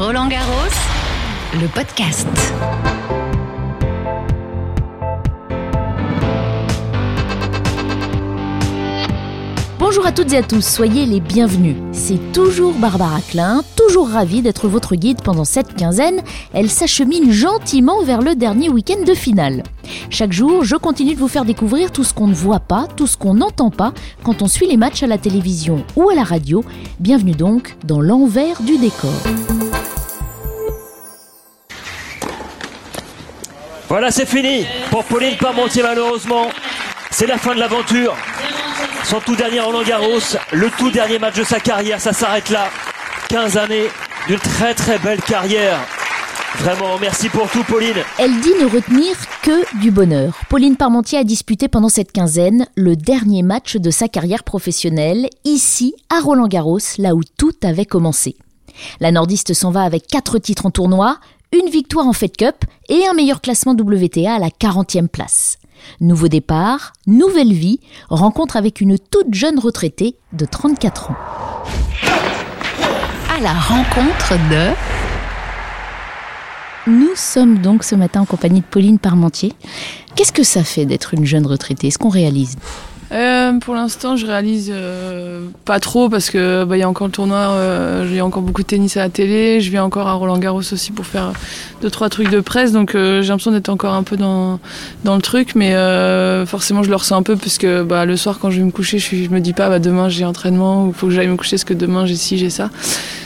Roland Garros, le podcast. Bonjour à toutes et à tous, soyez les bienvenus. C'est toujours Barbara Klein, toujours ravie d'être votre guide pendant cette quinzaine. Elle s'achemine gentiment vers le dernier week-end de finale. Chaque jour, je continue de vous faire découvrir tout ce qu'on ne voit pas, tout ce qu'on n'entend pas quand on suit les matchs à la télévision ou à la radio. Bienvenue donc dans l'envers du décor. Voilà, c'est fini pour Pauline Parmentier malheureusement. C'est la fin de l'aventure. Son tout dernier Roland Garros, le tout dernier match de sa carrière, ça s'arrête là. 15 années d'une très très belle carrière. Vraiment, merci pour tout, Pauline. Elle dit ne retenir que du bonheur. Pauline Parmentier a disputé pendant cette quinzaine le dernier match de sa carrière professionnelle, ici à Roland Garros, là où tout avait commencé. La nordiste s'en va avec quatre titres en tournoi, une victoire en Fed Cup et un meilleur classement WTA à la 40e place. Nouveau départ, nouvelle vie, rencontre avec une toute jeune retraitée de 34 ans. À la rencontre de... Nous sommes donc ce matin en compagnie de Pauline Parmentier. Qu'est-ce que ça fait d'être une jeune retraitée? Est-ce qu'on réalise? Euh, pour l'instant, je réalise euh, pas trop parce que bah, il y a encore le tournoi, euh, a encore beaucoup de tennis à la télé. Je viens encore à Roland Garros aussi pour faire deux trois trucs de presse, donc euh, j'ai l'impression d'être encore un peu dans dans le truc, mais euh, forcément je le ressens un peu parce que bah, le soir quand je vais me coucher, je, je me dis pas bah, demain j'ai entraînement ou faut que j'aille me coucher parce que demain j'ai ci j'ai ça.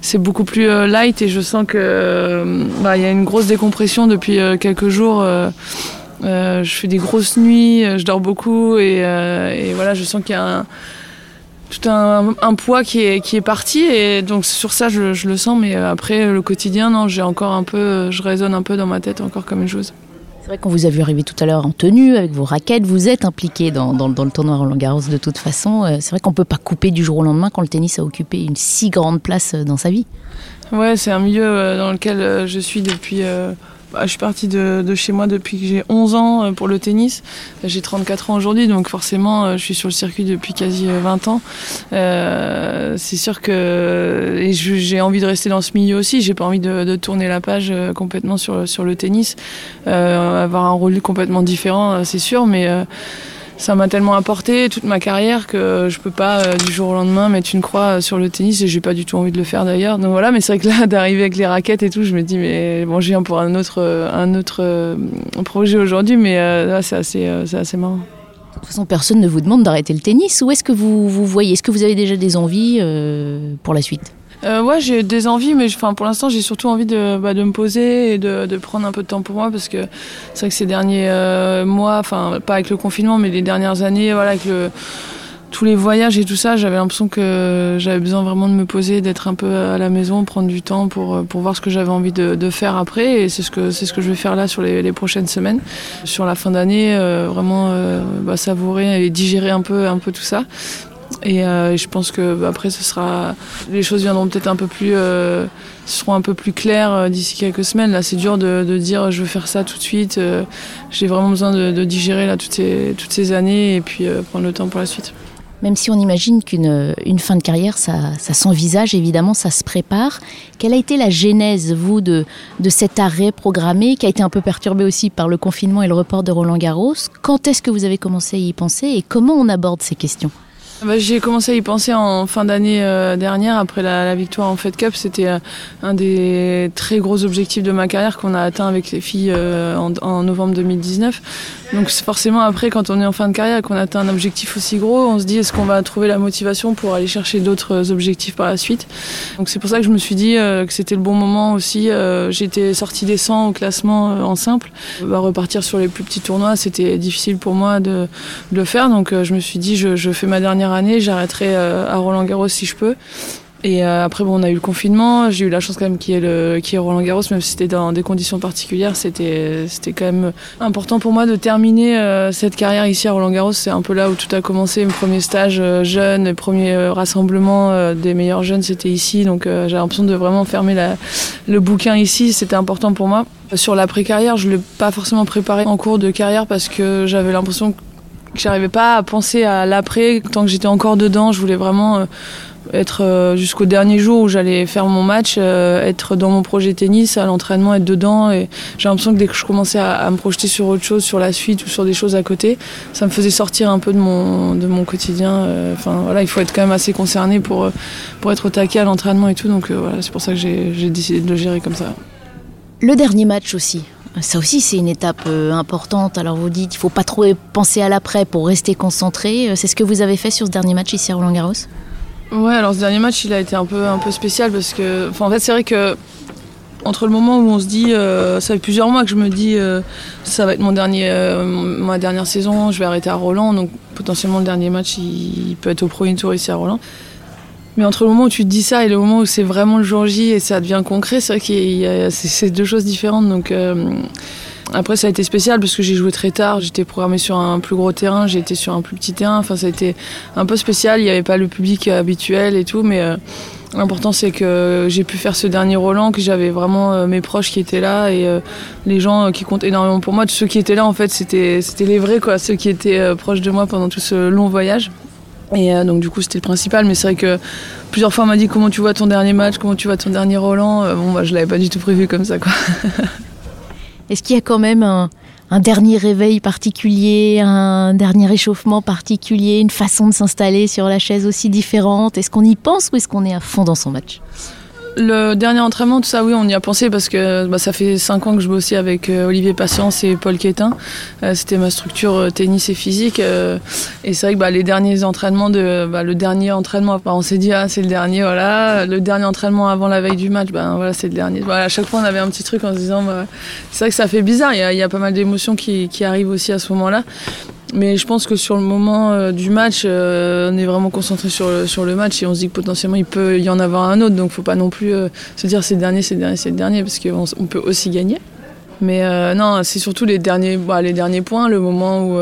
C'est beaucoup plus euh, light et je sens que bah, il y a une grosse décompression depuis quelques jours. Euh, je fais des grosses nuits, euh, je dors beaucoup et, euh, et voilà, je sens qu'il y a un, tout un, un poids qui est, qui est parti et donc sur ça je, je le sens, mais après le quotidien, non, j'ai encore un peu, je résonne un peu dans ma tête encore comme une chose. C'est vrai qu'on vous a vu arriver tout à l'heure en tenue, avec vos raquettes, vous êtes impliqué dans, dans- dans le tournoi Roland Garros de toute façon. C'est vrai qu'on peut pas couper du jour au lendemain quand le tennis a occupé une si grande place dans sa vie. Ouais, c'est un milieu dans lequel je suis depuis. euh, bah, je suis partie de, chez moi depuis que j'ai 11 ans euh, pour le tennis. J'ai 34 ans aujourd'hui, donc forcément, euh, je suis sur le circuit depuis quasi euh, 20 ans. Euh, c'est sûr que et j'ai envie de rester dans ce milieu aussi. J'ai pas envie de, tourner la page complètement sur, sur le tennis. Avoir un rôle complètement différent, c'est sûr, mais. Ça m'a tellement apporté toute ma carrière que je peux pas euh, du jour au lendemain mettre une croix sur le tennis et j'ai pas du tout envie de le faire d'ailleurs. Donc voilà, mais c'est vrai que là d'arriver avec les raquettes et tout, je me dis mais bon, je viens pour un autre euh, un autre euh, projet aujourd'hui, mais là c'est assez c'est assez marrant. De toute façon, personne ne vous demande d'arrêter le tennis. Où est-ce que vous, vous voyez? Est-ce que vous avez déjà des envies pour la suite? Euh, ouais, j'ai des envies, mais enfin pour l'instant j'ai surtout envie de, bah, de me poser et de, de prendre un peu de temps pour moi parce que c'est vrai que ces derniers euh, mois, enfin pas avec le confinement, mais les dernières années, voilà, avec le tous les voyages et tout ça, j'avais l'impression que j'avais besoin vraiment de me poser, d'être un peu à la maison, prendre du temps pour, euh, pour voir ce que j'avais envie de, faire après. Et c'est ce que c'est ce que je vais faire là sur les, les prochaines semaines. Sur la fin d'année, vraiment bah, savourer et digérer un peu, un peu tout ça. Et euh, je pense que bah, après, ce sera, les choses viendront peut-être un peu plus, euh, seront un peu plus claires euh, d'ici quelques semaines. Là, c'est dur de, dire je veux faire ça tout de suite. J'ai vraiment besoin de, digérer là toutes ces, années et puis prendre le temps pour la suite. Même si on imagine qu'une une fin de carrière, ça, s'envisage, évidemment, ça se prépare. Quelle a été la genèse, vous, de, de cet arrêt programmé, qui a été un peu perturbé aussi par le confinement et le report de Roland Garros? Quand est-ce que vous avez commencé à y penser et comment on aborde ces questions? Bah, J'ai commencé à y penser en fin d'année euh, dernière, après la, victoire en Fed Cup. C'était euh, un des très gros objectifs de ma carrière qu'on a atteint avec les filles euh, en, novembre 2019. Donc forcément après, quand on est en fin de carrière et qu'on atteint un objectif aussi gros, on se dit est-ce qu'on va trouver la motivation pour aller chercher d'autres objectifs par la suite? Donc c'est pour ça que je me suis dit que c'était le bon moment aussi. J'étais sortie des 100 au classement en simple. Bah, repartir sur les plus petits tournois, c'était difficile pour moi de, le faire. Donc je me suis dit je fais ma dernière année, j'arrêterai euh, à Roland Garros si je peux. Et euh, après, bon, on a eu le confinement. J'ai eu la chance quand même qu'il y ait, Roland Garros, même si c'était dans des conditions particulières. C'était, c'était quand même important pour moi de terminer euh, cette carrière ici à Roland Garros. C'est un peu là où tout a commencé. Mes premiers stages jeunes, mes premiers rassemblements des meilleurs jeunes, c'était ici. Donc j'ai l'impression de vraiment fermer le bouquin ici. C'était important pour moi. Sur l'après-carrière, je ne l'ai pas forcément préparé en cours de carrière parce que j'avais l'impression que j'arrivais pas à penser à l'après tant que j'étais encore dedans. Je voulais vraiment. euh, être euh, jusqu'au dernier jour où j'allais faire mon match, euh, être dans mon projet tennis, à l'entraînement, être dedans. Et j'ai l'impression que dès que je commençais à, me projeter sur autre chose, sur la suite ou sur des choses à côté, ça me faisait sortir un peu de mon, de mon quotidien. Enfin voilà, il faut être quand même assez concerné pour, pour être au taquet à l'entraînement et tout. Donc voilà, c'est pour ça que j'ai décidé de le gérer comme ça. Le dernier match aussi. Ça aussi, c'est une étape importante. Alors vous dites, il faut pas trop penser à l'après pour rester concentré. C'est ce que vous avez fait sur ce dernier match ici à Roland Garros Ouais, alors ce dernier match, il a été un peu, un peu spécial parce que, en fait, c'est vrai que entre le moment où on se dit, euh, ça fait plusieurs mois que je me dis, euh, ça va être mon dernier, euh, ma dernière saison, je vais arrêter à Roland, donc potentiellement le dernier match, il, peut être au Pro Tour ici à Roland. Mais entre le moment où tu te dis ça et le moment où c'est vraiment le jour J et ça devient concret, c'est vrai que c'est deux choses différentes. Donc après, ça a été spécial parce que j'ai joué très tard. J'étais programmé sur un plus gros terrain, j'ai été sur un plus petit terrain. Enfin, ça a été un peu spécial. Il n'y avait pas le public habituel et tout, mais euh, l'important c'est que j'ai pu faire ce dernier Roland, que j'avais vraiment euh, mes proches qui étaient là et euh, les gens qui comptent énormément pour moi. Ceux qui étaient là, en fait, c'était les vrais, quoi. Ceux qui étaient proches de moi pendant tout ce long voyage. Et donc du coup c'était le principal, mais c'est vrai que plusieurs fois on m'a dit comment tu vois ton dernier match, comment tu vois ton dernier Roland? bon moi je l'avais pas du tout prévu comme ça. Est-ce qu'il y a quand même un, dernier réveil particulier, un dernier échauffement particulier, une façon de s'installer sur la chaise aussi différente? Est-ce qu'on y pense ou est-ce qu'on est à fond dans son match? Le dernier entraînement, tout ça, oui, on y a pensé parce que bah, ça fait 5 ans que je bossais avec euh, Olivier Patience et Paul Quétin. Euh, c'était ma structure euh, tennis et physique. et c'est vrai que bah, les derniers entraînements, bah, le dernier entraînement, on s'est dit, ah, c'est le dernier, voilà. Le dernier entraînement avant la veille du match, ben voilà, c'est le dernier. À chaque fois, on avait un petit truc en se disant, c'est vrai que ça fait bizarre. Il y a, pas mal d'émotions qui arrivent aussi à ce moment-là. Mais je pense que sur le moment euh, du match, euh, on est vraiment concentré sur le, sur le match et on se dit que potentiellement il peut y en avoir un autre. Donc il ne faut pas non plus euh, se dire c'est le dernier, c'est le dernier, c'est le dernier, parce qu'on on peut aussi gagner. Mais non, c'est surtout les derniers, bah, les derniers points, le moment où,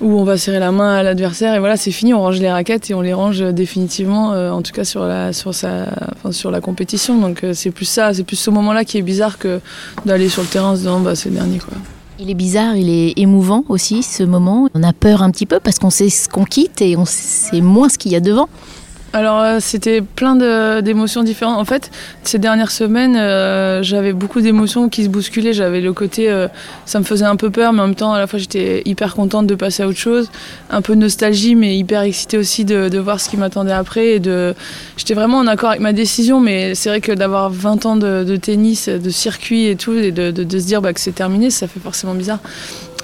où on va serrer la main à l'adversaire et voilà, c'est fini, on range les raquettes et on les range définitivement, en tout cas sur la, sur sa, sur la compétition. Donc c'est plus ça, c'est plus ce moment-là qui est bizarre que d'aller sur le terrain en se disant bah, c'est le dernier. Quoi. Il est bizarre, il est émouvant aussi ce moment. On a peur un petit peu parce qu'on sait ce qu'on quitte et on sait moins ce qu'il y a devant. Alors euh, c'était plein d'émotions différentes. En fait, ces dernières semaines, euh, j'avais beaucoup d'émotions qui se bousculaient. J'avais le côté, euh, ça me faisait un peu peur, mais en même temps, à la fois, j'étais hyper contente de passer à autre chose. Un peu nostalgie, mais hyper excitée aussi de, voir ce qui m'attendait après. Et de, j'étais vraiment en accord avec ma décision, mais c'est vrai que d'avoir 20 ans de, tennis, de circuit et tout, et de, de se dire bah, que c'est terminé, ça fait forcément bizarre.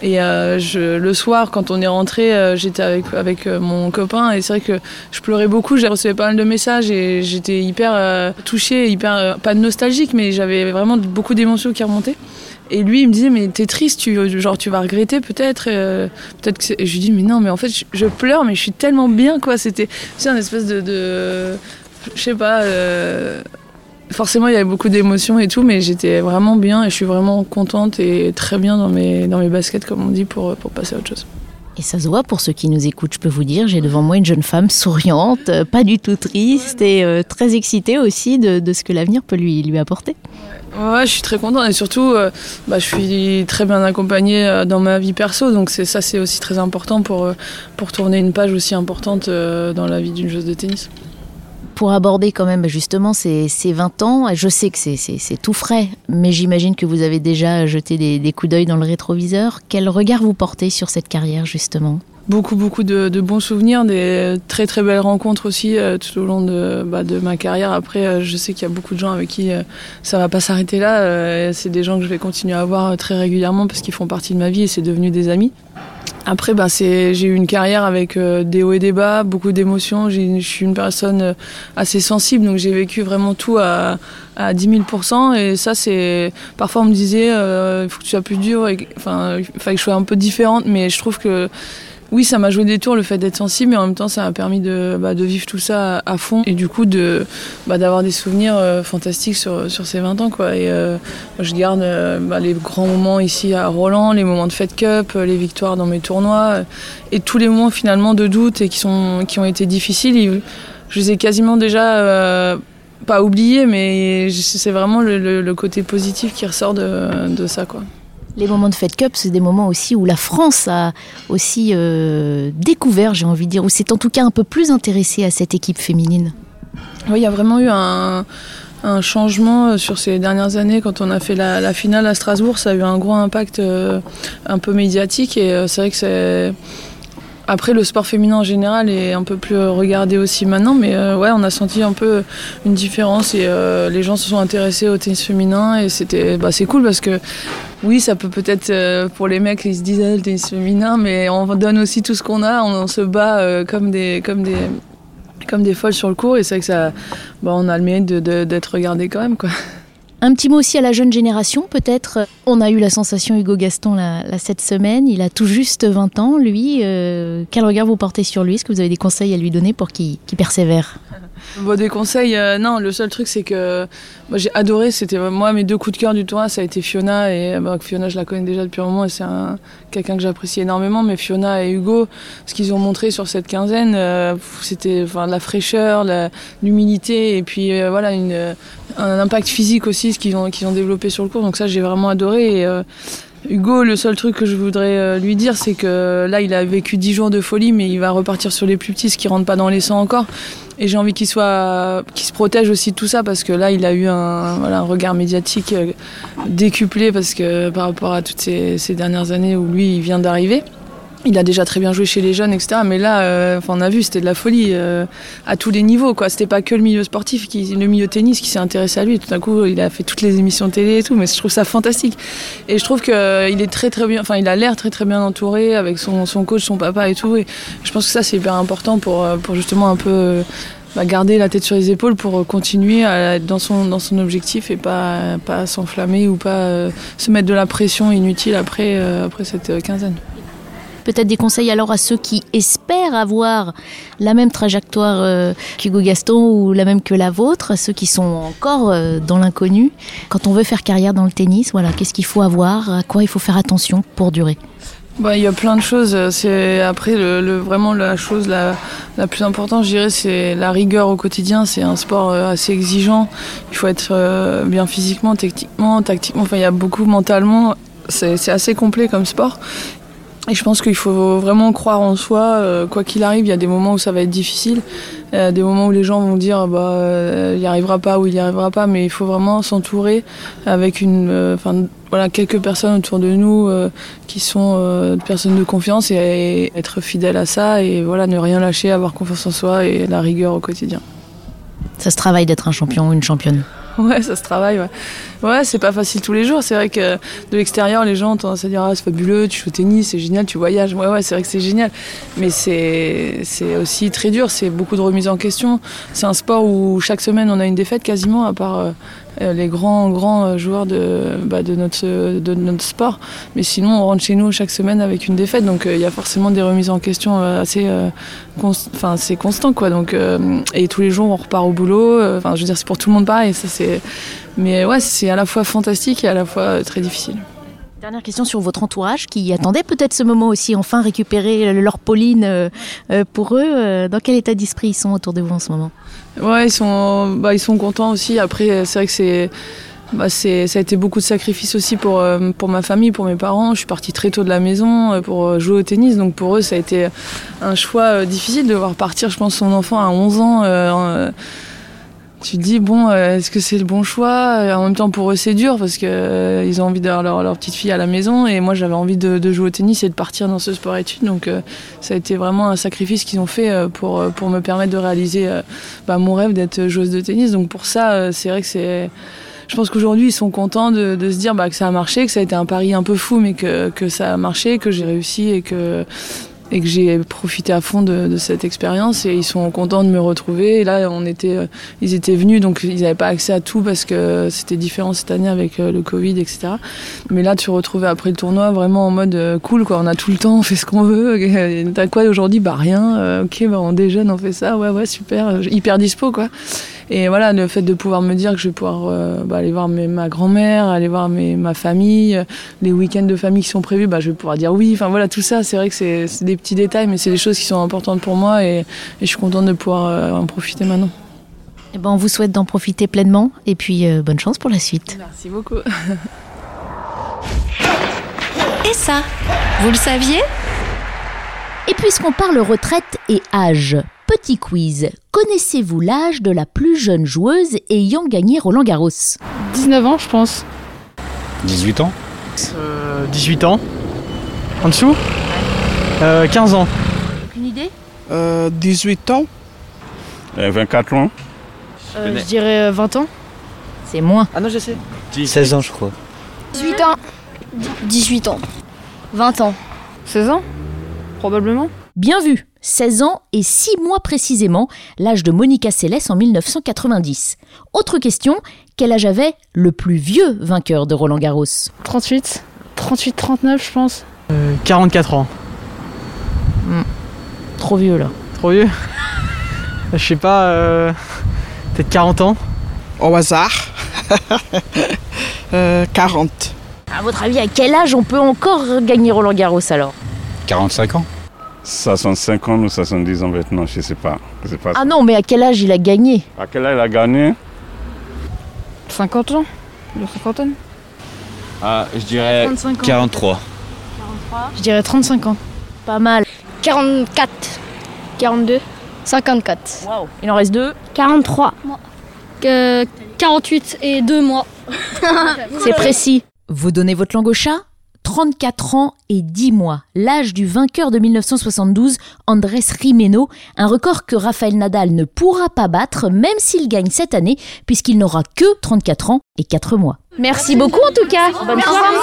Et euh, le soir, quand on est rentré, euh, j'étais avec, avec euh, mon copain et c'est vrai que je pleurais beaucoup. J'ai reçu pas mal de messages et j'étais hyper touchée, hyper pas nostalgique, mais j'avais vraiment beaucoup d'émotions qui remontaient. Et lui, il me disait, mais t'es triste, tu, genre, tu vas regretter peut-être. peut-être que et je lui dis, mais non, mais en fait, je, pleure, mais je suis tellement bien, quoi. C'était un espèce de je sais pas forcément, il y avait beaucoup d'émotions et tout, mais j'étais vraiment bien et je suis vraiment contente et très bien dans mes, dans mes baskets, comme on dit, pour, pour passer à autre chose. Et ça se voit pour ceux qui nous écoutent, je peux vous dire, j'ai devant moi une jeune femme souriante, euh, pas du tout triste et euh, très excitée aussi de, de ce que l'avenir peut lui, lui apporter. Ouais, je suis très contente et surtout, euh, bah, je suis très bien accompagnée dans ma vie perso, donc c'est ça c'est aussi très important pour, pour tourner une page aussi importante dans la vie d'une joueuse de tennis pour aborder quand même justement ces, 20 ans. Je sais que c'est tout frais, mais j'imagine que vous avez déjà jeté des, coups d'œil dans le rétroviseur. Quel regard vous portez sur cette carrière justement? Beaucoup, beaucoup de, bons souvenirs, des très très belles rencontres aussi euh, tout au long de, bah, ma carrière. Après, euh, je sais qu'il y a beaucoup de gens avec qui euh, ça va pas s'arrêter là. c'est des gens que je vais continuer à voir très régulièrement parce qu'ils font partie de ma vie et c'est devenu des amis. Après, ben, j'ai eu une carrière avec euh, des hauts et des bas, beaucoup d'émotions. Je suis une personne euh, assez sensible, donc j'ai vécu vraiment tout à, à 10 000 Et ça, c'est. Parfois, on me disait, euh, il faut que tu sois plus dur. Enfin, il fallait que je sois un peu différente, mais je trouve que oui, ça m'a joué des tours le fait d'être sensible, mais en même temps, ça m'a permis de, bah, de, vivre tout ça à, fond et du coup bah, d'avoir des souvenirs euh, fantastiques sur, ces 20 ans. Euh, je garde euh, bah, les grands moments ici à Roland, les moments de Fed Cup, les victoires dans mes tournois et tous les moments finalement de doute et qui, sont, qui ont été difficiles. Je les ai quasiment déjà pas oubliés, mais c'est vraiment le, le, côté positif qui ressort de, de ça. Quoi. Les moments de Fed Cup, c'est des moments aussi où la France a aussi euh, découvert, j'ai envie de dire, ou c'est en tout cas un peu plus intéressé à cette équipe féminine. Oui, il y a vraiment eu un, changement sur ces dernières années. Quand on a fait la, finale à Strasbourg, ça a eu un gros impact euh, un peu médiatique et euh, c'est vrai que c'est après, le sport féminin en général est un peu plus regardé aussi maintenant, mais euh, ouais, on a senti un peu une différence et euh, les gens se sont intéressés au tennis féminin et c'était, bah, c'est cool parce que oui, ça peut peut-être euh, pour les mecs, ils se disent ah, le tennis féminin, mais on donne aussi tout ce qu'on a, on, se bat comme des, comme des, comme des folles sur le cours et c'est vrai que ça, bah, on a le mérite d'être regardé quand même, quoi. Un petit mot aussi à la jeune génération, peut-être. On a eu la sensation Hugo Gaston cette semaine. Il a tout juste 20 ans, lui. Euh, quel regard vous portez sur lui? Est-ce que vous avez des conseils à lui donner pour qu'il persévère? Bon, des conseils, euh, non. Le seul truc, c'est que moi j'ai adoré. C'était moi mes deux coups de cœur du tournoi, ça a été Fiona et bah, Fiona, je la connais déjà depuis un moment et c'est quelqu'un que j'apprécie énormément. Mais Fiona et Hugo, ce qu'ils ont montré sur cette quinzaine, euh, c'était enfin la fraîcheur, l'humilité et puis euh, voilà un impact physique aussi, ce qu'ils ont qu'ils ont développé sur le cours. Donc ça, j'ai vraiment adoré. Hugo, le seul truc que je voudrais lui dire, c'est que là, il a vécu 10 jours de folie, mais il va repartir sur les plus petits, ce qui rentre pas dans les sangs encore. Et j'ai envie qu'il soit, qu'il se protège aussi de tout ça parce que là, il a eu un regard médiatique euh, décuplé parce que par rapport à toutes ces, ces dernières années où lui, il vient d'arriver. Il a déjà très bien joué chez les jeunes, etc. Mais là, euh, on a vu, c'était de la folie euh, à tous les niveaux. Quoi, c'était pas que le milieu sportif, le milieu tennis qui s'est intéressé à lui. Tout d'un coup, il a fait toutes les émissions de télé et tout. Mais je trouve ça fantastique. Et je trouve qu'il est très très. Enfin, a l'air très très bien entouré avec son, son coach, son papa et tout. Et je pense que ça, c'est hyper important pour pour justement un peu bah, garder la tête sur les épaules pour continuer à dans son, dans son objectif et pas, pas s'enflammer ou pas euh, se mettre de la pression inutile après, euh, après cette euh, quinzaine. Peut-être des conseils alors à ceux qui espèrent avoir la même trajectoire qu'Hugo Gaston ou la même que la vôtre, à ceux qui sont encore dans l'inconnu. Quand on veut faire carrière dans le tennis, voilà, qu'est-ce qu'il faut avoir, à quoi il faut faire attention pour durer? Bah, il y a plein de choses. C'est après vraiment la chose la, la plus importante, je dirais, c'est la rigueur au quotidien. C'est un sport euh, assez exigeant. Il faut être euh, bien physiquement, techniquement, tactiquement. Enfin, il y a beaucoup mentalement. C'est assez complet comme sport. Et je pense qu'il faut vraiment croire en soi, euh, quoi qu'il arrive. Il y a des moments où ça va être difficile, euh, des moments où les gens vont dire bah euh, il n'y arrivera pas ou il n'y arrivera pas, mais il faut vraiment s'entourer avec une, enfin voilà quelques personnes autour de nous qui sont personnes de confiance et, et, être fidèle à ça et voilà ne rien lâcher, avoir confiance en soi et la rigueur au quotidien. Ça se travaille d'être un champion ou une championne? Ouais, ça se travaille, ouais. Ouais, c'est pas facile tous les jours. C'est vrai que de l'extérieur, les gens ont tendance à dire Ah, c'est fabuleux, tu joues au tennis, c'est génial, tu voyages. Ouais, ouais, c'est vrai que c'est génial. Mais c'est aussi très dur, c'est beaucoup de remise en question. C'est un sport où chaque semaine, on a une défaite quasiment, à part euh, les grands, grands euh, joueurs de, bah, de, notre, de notre sport. Mais sinon, on rentre chez nous chaque semaine avec une défaite. Donc, il y a forcément des remises en question assez enfin, c'est constant. Quoi. Donc, et tous les jours, on repart au boulot. Enfin, je veux dire, c'est pour tout le monde pareil. Ça, c'est mais ouais, c'est à la fois fantastique et à la fois très difficile. Dernière question sur votre entourage qui attendait peut-être ce moment aussi, enfin récupérer leur Pauline euh, euh, pour eux. Euh, dans quel état d'esprit ils sont autour de vous en ce moment? Ouais, ils sont, bah, ils sont contents aussi. Après, c'est vrai que c'est. Bah ça a été beaucoup de sacrifices aussi pour, pour ma famille, pour mes parents. Je suis partie très tôt de la maison pour jouer au tennis. Donc pour eux, ça a été un choix difficile de voir partir, je pense, son enfant à 11 ans tu te dis bon euh, est-ce que c'est le bon choix? En même temps pour eux c'est dur parce que euh, ils ont envie d'avoir leur, petite fille à la maison. Et moi j'avais envie de, jouer au tennis et de partir dans ce sport études. Donc euh, ça a été vraiment un sacrifice qu'ils ont fait pour pour me permettre de réaliser bah, mon rêve d'être joueuse de tennis. Donc pour ça c'est vrai que c'est je pense qu'aujourd'hui ils sont contents de, se dire bah, que ça a marché que ça a été un pari un peu fou mais que, que ça a marché que j'ai réussi et que et que j'ai profité à fond de, cette expérience et ils sont contents de me retrouver. Et là, on était, euh, ils étaient venus, donc ils n'avaient pas accès à tout parce que c'était différent cette année avec euh, le Covid, etc. Mais là, tu retrouvais après le tournoi vraiment en mode euh, cool, quoi. On a tout le temps, on fait ce qu'on veut. T'as quoi aujourd'hui? Bah rien. ok, bah on déjeune, on fait ça. Ouais, ouais, super. Hyper dispo, quoi. Et voilà, le fait de pouvoir me dire que je vais pouvoir euh, bah, aller voir ma grand-mère, aller voir mes, ma famille, les week-ends de famille qui sont prévus, bah, je vais pouvoir dire oui. Enfin voilà, tout ça, c'est vrai que c'est des petits détails, mais c'est des choses qui sont importantes pour moi et, je suis contente de pouvoir euh, en profiter maintenant. Et eh ben, on vous souhaite d'en profiter pleinement et puis euh, bonne chance pour la suite. Merci beaucoup. Et ça, vous le saviez? Et puisqu'on parle retraite et âge, petit quiz. Connaissez-vous l'âge de la plus jeune joueuse ayant gagné Roland Garros? 19 ans, je pense. 18 ans? Euh, 18 ans. En dessous? Euh, 15 ans. Aucune idée? Euh, 18 ans 24 ans Euh, je dirais 20 ans. C'est moins. Ah non, je sais. 16 ans, je crois. 18 ans. 18 ans. 20 ans. 16 ans? Probablement. Bien vu 16 ans et 6 mois précisément, l'âge de Monica Seles en 1990. Autre question, quel âge avait le plus vieux vainqueur de Roland Garros? 38. 38, 39, je pense. Euh, 44 ans. Trop vieux là. Trop vieux? Je sais pas, euh, peut-être 40 ans. Au hasard. Euh, 40. À votre avis, à quel âge on peut encore gagner Roland Garros alors? 45 ans 65 ans ou 70 ans maintenant, je sais pas. Je sais pas. Ah non, mais à quel âge il a gagné À quel âge il a gagné 50 ans De cinquantaine Ah, je dirais 35 ans. 43. Je dirais 35 ans. Pas mal. 44. 42. 54. Waouh. Il en reste deux. 43. 48 et 2 mois. C'est précis. Vous donnez votre langue au chat 34 ans et 10 mois, l'âge du vainqueur de 1972, Andrés Rimeno, un record que Rafael Nadal ne pourra pas battre même s'il gagne cette année puisqu'il n'aura que 34 ans et 4 mois. Merci beaucoup en tout cas. Bonne soirée.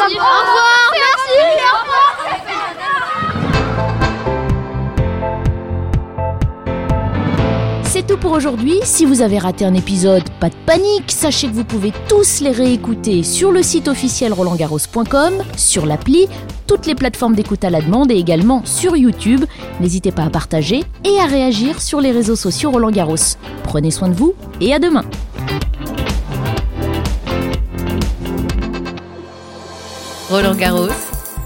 C'est tout pour aujourd'hui. Si vous avez raté un épisode, pas de panique. Sachez que vous pouvez tous les réécouter sur le site officiel rolandgarros.com, sur l'appli, toutes les plateformes d'écoute à la demande et également sur YouTube. N'hésitez pas à partager et à réagir sur les réseaux sociaux Roland Garros. Prenez soin de vous et à demain. Roland Garros,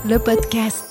le podcast.